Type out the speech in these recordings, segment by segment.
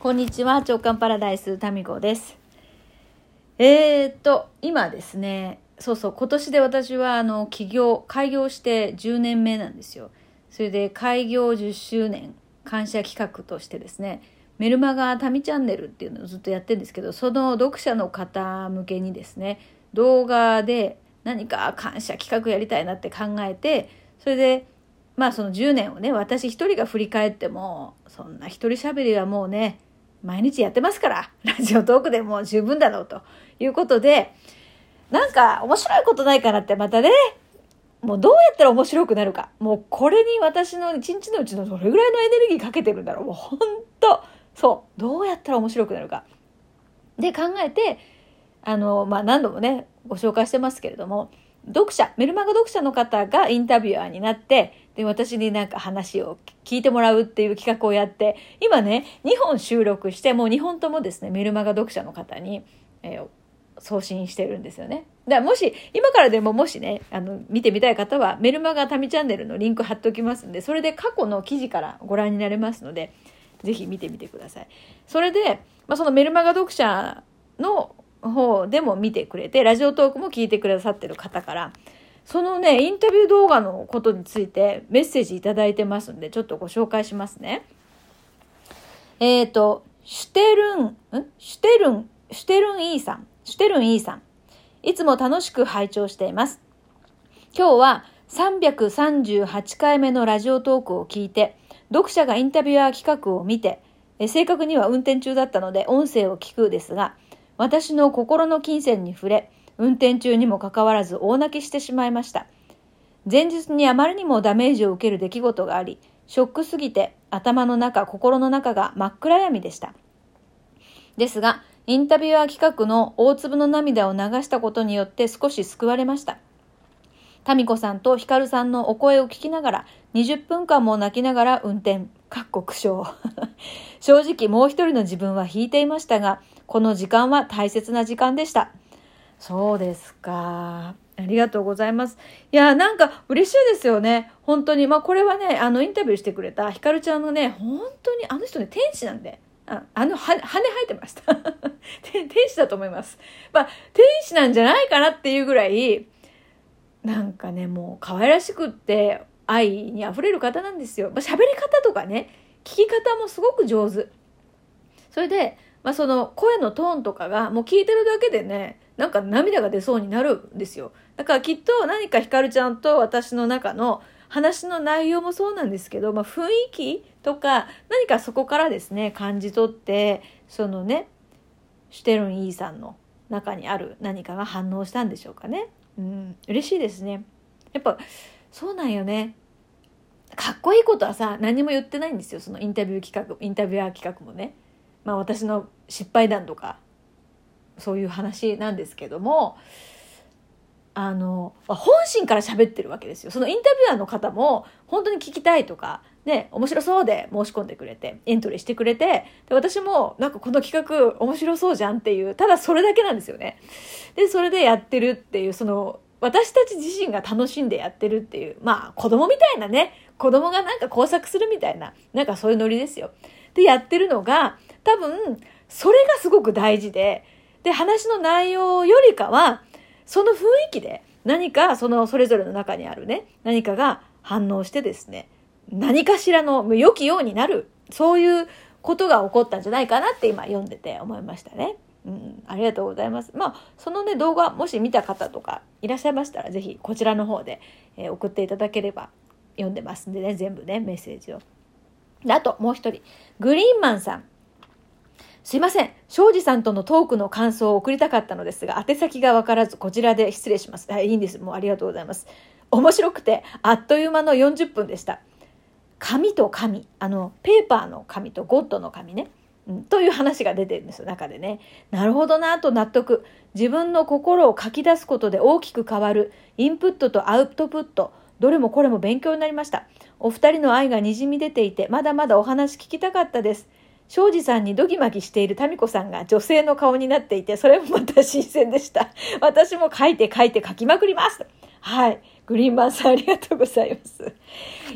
こんにちは、長官パラダイスタミコです。えー、っと、今ですね、そうそう、今年で私はあの起業、開業して10年目なんですよ。それで開業10周年感謝企画としてですね、メルマガタミチャンネルっていうのをずっとやってるんですけど、その読者の方向けにですね、動画で何か感謝企画やりたいなって考えて、それでまあその10年をね、私一人が振り返っても、そんな一人喋りはもうね、毎日やってますから、ラジオトークでも十分だろうということで、なんか面白いことないかなってまたね、もうどうやったら面白くなるか。もうこれに私の一日のうちのどれぐらいのエネルギーかけてるんだろう。もうほんと、そう。どうやったら面白くなるか。で考えて、あの、まあ何度もね、ご紹介してますけれども、読者、メルマガ読者の方がインタビュアーになって、で、私になんか話を聞いてもらうっていう企画をやって、今ね、2本収録して、もう2本ともですね、メルマガ読者の方に、えー、送信してるんですよね。だからもし、今からでももしね、あの、見てみたい方は、メルマガタミチャンネルのリンク貼っておきますんで、それで過去の記事からご覧になれますので、ぜひ見てみてください。それで、まあ、そのメルマガ読者の方でも見てくれて、ラジオトークも聞いてくださってる方から、そのね、インタビュー動画のことについてメッセージいただいてますんで、ちょっとご紹介しますね。えっ、ー、と、シュテルン、ん？シュテルン、シュテルンイーさん、シュテルンイーさん。いつも楽しく拝聴しています。今日は338回目のラジオトークを聞いて、読者がインタビュアー企画を見て、え正確には運転中だったので音声を聞くですが、私の心の金銭に触れ、運転中にもかかわらず大泣きしてしまいました。前日にあまりにもダメージを受ける出来事があり、ショックすぎて頭の中、心の中が真っ暗闇でした。ですが、インタビュアー企画の大粒の涙を流したことによって少し救われました。タミコさんとヒカルさんのお声を聞きながら、20分間も泣きながら運転、かっこ苦笑。正直もう一人の自分は引いていましたが、この時間は大切な時間でした。そうですか。ありがとうございます。いや、なんか嬉しいですよね。本当に。まあこれはね、あのインタビューしてくれたひかるちゃんのね、本当にあの人ね、天使なんで。あの、羽、羽生えてました。天使だと思います。まあ、天使なんじゃないかなっていうぐらい、なんかね、もう可愛らしくって愛に溢れる方なんですよ。まあ、喋り方とかね、聞き方もすごく上手。それで、まあ、その声のトーンとかがもう聞いてるだけでねなんか涙が出そうになるんですよだからきっと何かひかるちゃんと私の中の話の内容もそうなんですけど、まあ、雰囲気とか何かそこからですね感じ取ってそのねシュテルン・イーさんの中にある何かが反応したんでしょうかね。うん、嬉しいですね。やっぱそうなんよね。かっこいいことはさ何も言ってないんですよそのインタビュー企画インタビュアー企画もね。まあ、私の失敗談とかそういう話なんですけどもあの本心から喋ってるわけですよそのインタビュアーの方も本当に聞きたいとかね面白そうで申し込んでくれてエントリーしてくれてで私もなんかこの企画面白そうじゃんっていうただそれだけなんですよね。でそれでやってるっていうその私たち自身が楽しんでやってるっていうまあ子供みたいなね子供がなんか工作するみたいななんかそういうノリですよ。でやってるのが多分、それがすごく大事で、で、話の内容よりかは、その雰囲気で何かそのそれぞれの中にあるね、何かが反応してですね、何かしらの良きようになる、そういうことが起こったんじゃないかなって今読んでて思いましたね。うん、ありがとうございます。まあ、そのね、動画、もし見た方とかいらっしゃいましたら、ぜひこちらの方で、えー、送っていただければ読んでますんでね、全部ね、メッセージを。であと、もう一人、グリーンマンさん。すいません。庄司さんとのトークの感想を送りたかったのですが、宛先がわからず、こちらで失礼します。はい、いいんです。もうありがとうございます。面白くて、あっという間の40分でした。紙と紙。あの、ペーパーの紙とゴッドの紙ね。うん、という話が出てるんですよ、中でね。なるほどなと納得。自分の心を書き出すことで大きく変わる。インプットとアウトプット。どれもこれも勉強になりました。お二人の愛がにじみ出ていて、まだまだお話聞きたかったです。庄司さんにドギマギしている民子さんが女性の顔になっていて、それもまた新鮮でした。私も書いて書いて書きまくります。はい。グリーンマンさんありがとうございます。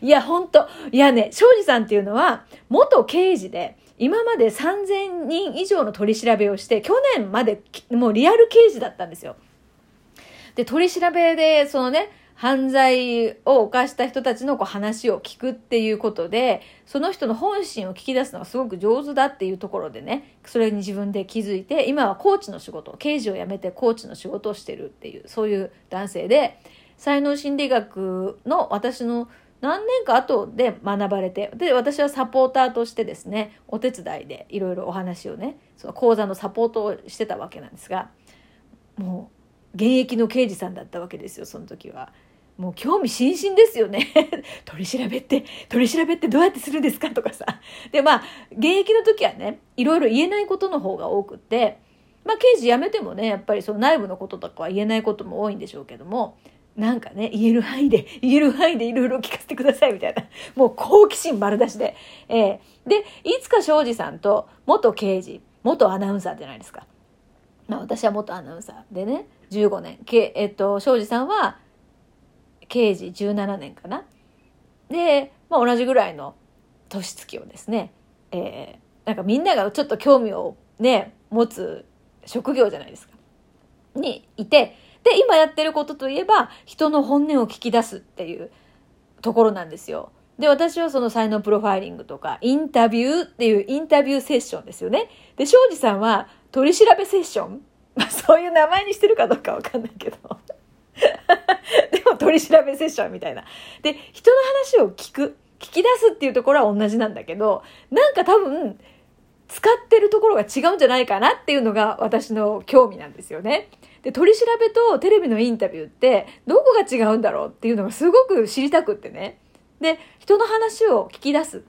いや、ほんと。いやね、庄司さんっていうのは、元刑事で、今まで3000人以上の取り調べをして、去年までもうリアル刑事だったんですよ。で、取り調べで、そのね、犯罪を犯した人たちのこう話を聞くっていうことで、その人の本心を聞き出すのがすごく上手だっていうところでね、それに自分で気づいて、今はコーチの仕事、刑事を辞めてコーチの仕事をしてるっていう、そういう男性で、才能心理学の私の何年か後で学ばれて、で、私はサポーターとしてですね、お手伝いでいろいろお話をね、その講座のサポートをしてたわけなんですが、もう、現役の刑事さんだったわけですよ、その時は。もう興味津々ですよね。取り調べって、取り調べってどうやってするんですかとかさ。で、まあ、現役の時はね、いろいろ言えないことの方が多くって、まあ、刑事辞めてもね、やっぱりその内部のこととかは言えないことも多いんでしょうけども、なんかね、言える範囲で、言える範囲でいろいろ聞かせてくださいみたいな。もう好奇心丸出しで。えー、で、いつか庄司さんと元刑事、元アナウンサーじゃないですか。まあ私は元アナウンサーでね、15年。けえっと、庄司さんは刑事17年かな？で、まあ同じぐらいの年月をですね、えー、なんかみんながちょっと興味をね、持つ職業じゃないですか。にいて、で、今やってることといえば、人の本音を聞き出すっていうところなんですよ。で、私はその才能プロファイリングとか、インタビューっていうインタビューセッションですよね。で、庄司さんは取り調べセッション？まあ、そういう名前にしてるかどうかわかんないけど。でも取り調べセッションみたいな。で、人の話を聞く。聞き出すっていうところは同じなんだけど、なんか多分、使ってるところが違うんじゃないかなっていうのが私の興味なんですよね。で、取り調べとテレビのインタビューってどこが違うんだろうっていうのがすごく知りたくってね。で、人の話を聞き出す。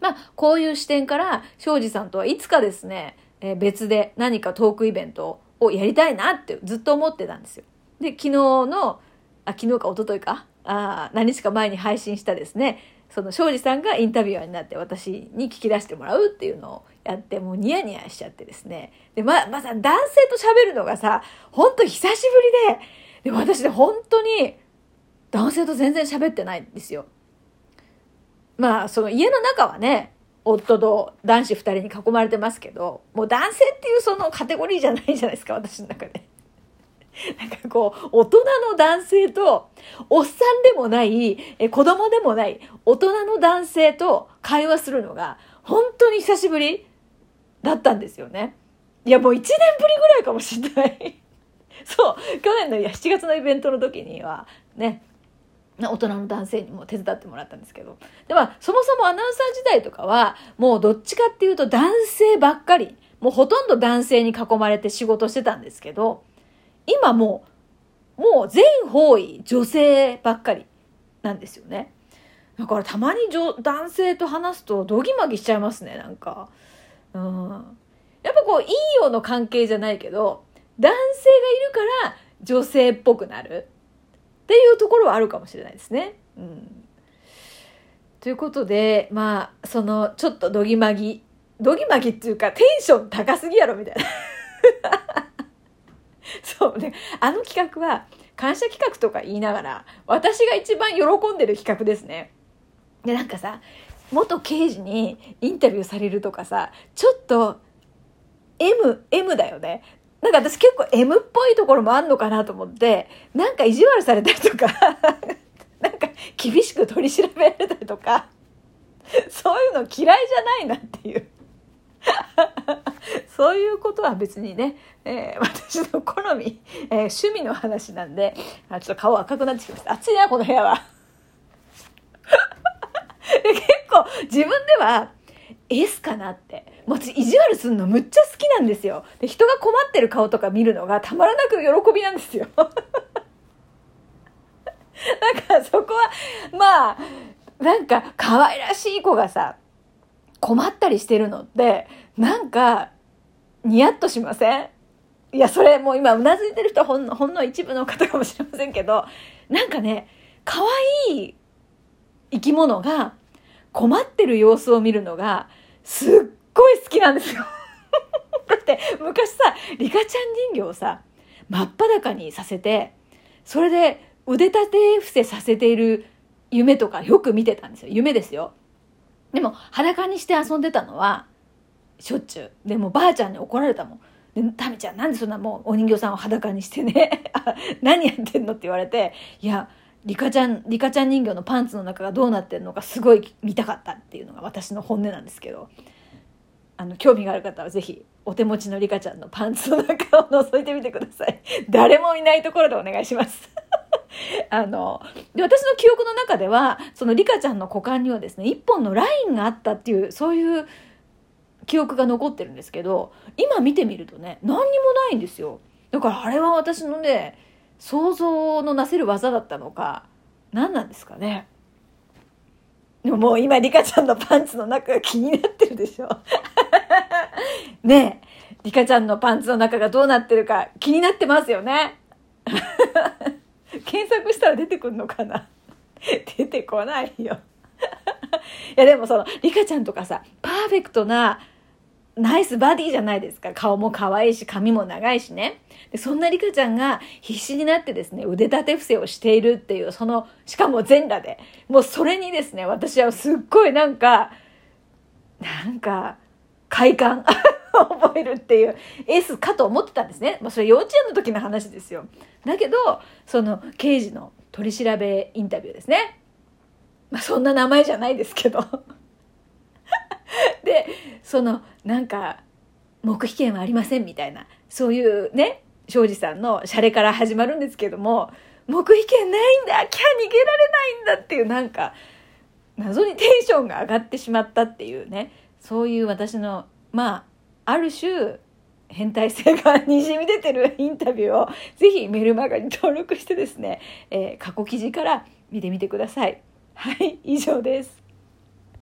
まあ、こういう視点から庄司さんとはいつかですね、えー、別で何かトークイベントをやりたいなってずっと思ってたんですよ。で、昨日の、あ、昨日か一昨日か、あ何日か前に配信したですね、その庄司さんがインタビュアーになって私に聞き出してもらうっていうのをやってもうニヤニヤしちゃってですね。で、ま、まさ男性と喋るのがさ、ほんと久しぶりで、で私ね、本当に男性と全然喋ってないんですよ。まあ、その家の中はね、夫と男子二人に囲まれてますけど、もう男性っていうそのカテゴリーじゃないじゃないですか、私の中で。なんかこう、大人の男性と、おっさんでもない、え子供でもない、大人の男性と会話するのが、本当に久しぶりだったんですよね。いや、もう1年ぶりぐらいかもしんない。そう、去年のいや7月のイベントの時には、ね、大人の男性にも手伝ってもらったんですけど。で、まあ、そもそもアナウンサー時代とかは、もうどっちかっていうと男性ばっかり、もうほとんど男性に囲まれて仕事してたんですけど、今もう、もう全方位女性ばっかりなんですよね。だからたまに男性と話すとドギマギしちゃいますね、なんか。うん。やっぱこう、いいような関係じゃないけど、男性がいるから女性っぽくなるっていうところはあるかもしれないですね。うん。ということで、まあ、その、ちょっとドギマギ、ドギマギっていうかテンション高すぎやろみたいな。そうね。あの企画は、感謝企画とか言いながら、私が一番喜んでる企画ですね。で、なんかさ、元刑事にインタビューされるとかさ、ちょっと、M、M だよね。なんか私結構 M っぽいところもあんのかなと思って、なんか意地悪されたりとか なんか厳しく取り調べられたりとか、そういうの嫌いじゃないなっていうそういうことは別にね、えー、私の好み、えー、趣味の話なんで、あちょっと顔赤くなってきました。暑いな、この部屋は。結構自分では S かなって。もう意地悪すんのむっちゃ好きなんですよ。で、人が困ってる顔とか見るのがたまらなく喜びなんですよ。だかそこは、まあ、なんか可愛らしい子がさ、困ったりしてるのって、なんか、ニヤッとしません？いや、それもう今うなずいてる人ほんの、ほんの一部の方かもしれませんけど、なんかね、可愛い生き物が困ってる様子を見るのが、すっごい好きなんですよ。だって昔さ、リカちゃん人形をさ、真っ裸にさせて、それで腕立て伏せさせている夢とかよく見てたんですよ。夢ですよ。でも裸にして遊んでたのはしょっちゅう。でもばあちゃんに怒られたもん。でタミちゃんなんでそんなもうお人形さんを裸にしてね。何やってんのって言われて。いやリカちゃんリカちゃん人形のパンツの中がどうなってるのかすごい見たかったっていうのが私の本音なんですけど。あの興味がある方はぜひお手持ちのリカちゃんのパンツの中を覗いてみてください。誰もいないところでお願いします。あので私の記憶の中ではそのリカちゃんの股間にはですね一本のラインがあったっていうそういう記憶が残ってるんですけど今見てみるとね何にもないんですよ。だからあれは私のね想像のなせる技だったのか何なんですかね。でももう今リカちゃんのパンツの中が気になってるでしょ。ねえリカちゃんのパンツの中がどうなってるか気になってますよね。検索したら出てくるのかな。出てこないよ。いやでもそのリカちゃんとかさパーフェクトなナイスバディじゃないですか。顔も可愛いし、髪も長いしね。でそんなリカちゃんが必死になってですね、腕立て伏せをしているっていう、その、しかも全裸で。もうそれにですね、私はすっごいなんか、なんか、快感 覚えるっていう S かと思ってたんですね。まあそれ幼稚園の時の話ですよ。だけど、その刑事の取り調べインタビューですね。まあそんな名前じゃないですけど。でそのなんか黙秘権はありませんみたいなそういうね庄司さんのシャレから始まるんですけども黙秘権ないんだキャ逃げられないんだっていうなんか謎にテンションが上がってしまったっていうねそういう私のまあある種変態性がにじみ出てるインタビューをぜひメルマガに登録してですね、えー、過去記事から見てみてください。はい以上です。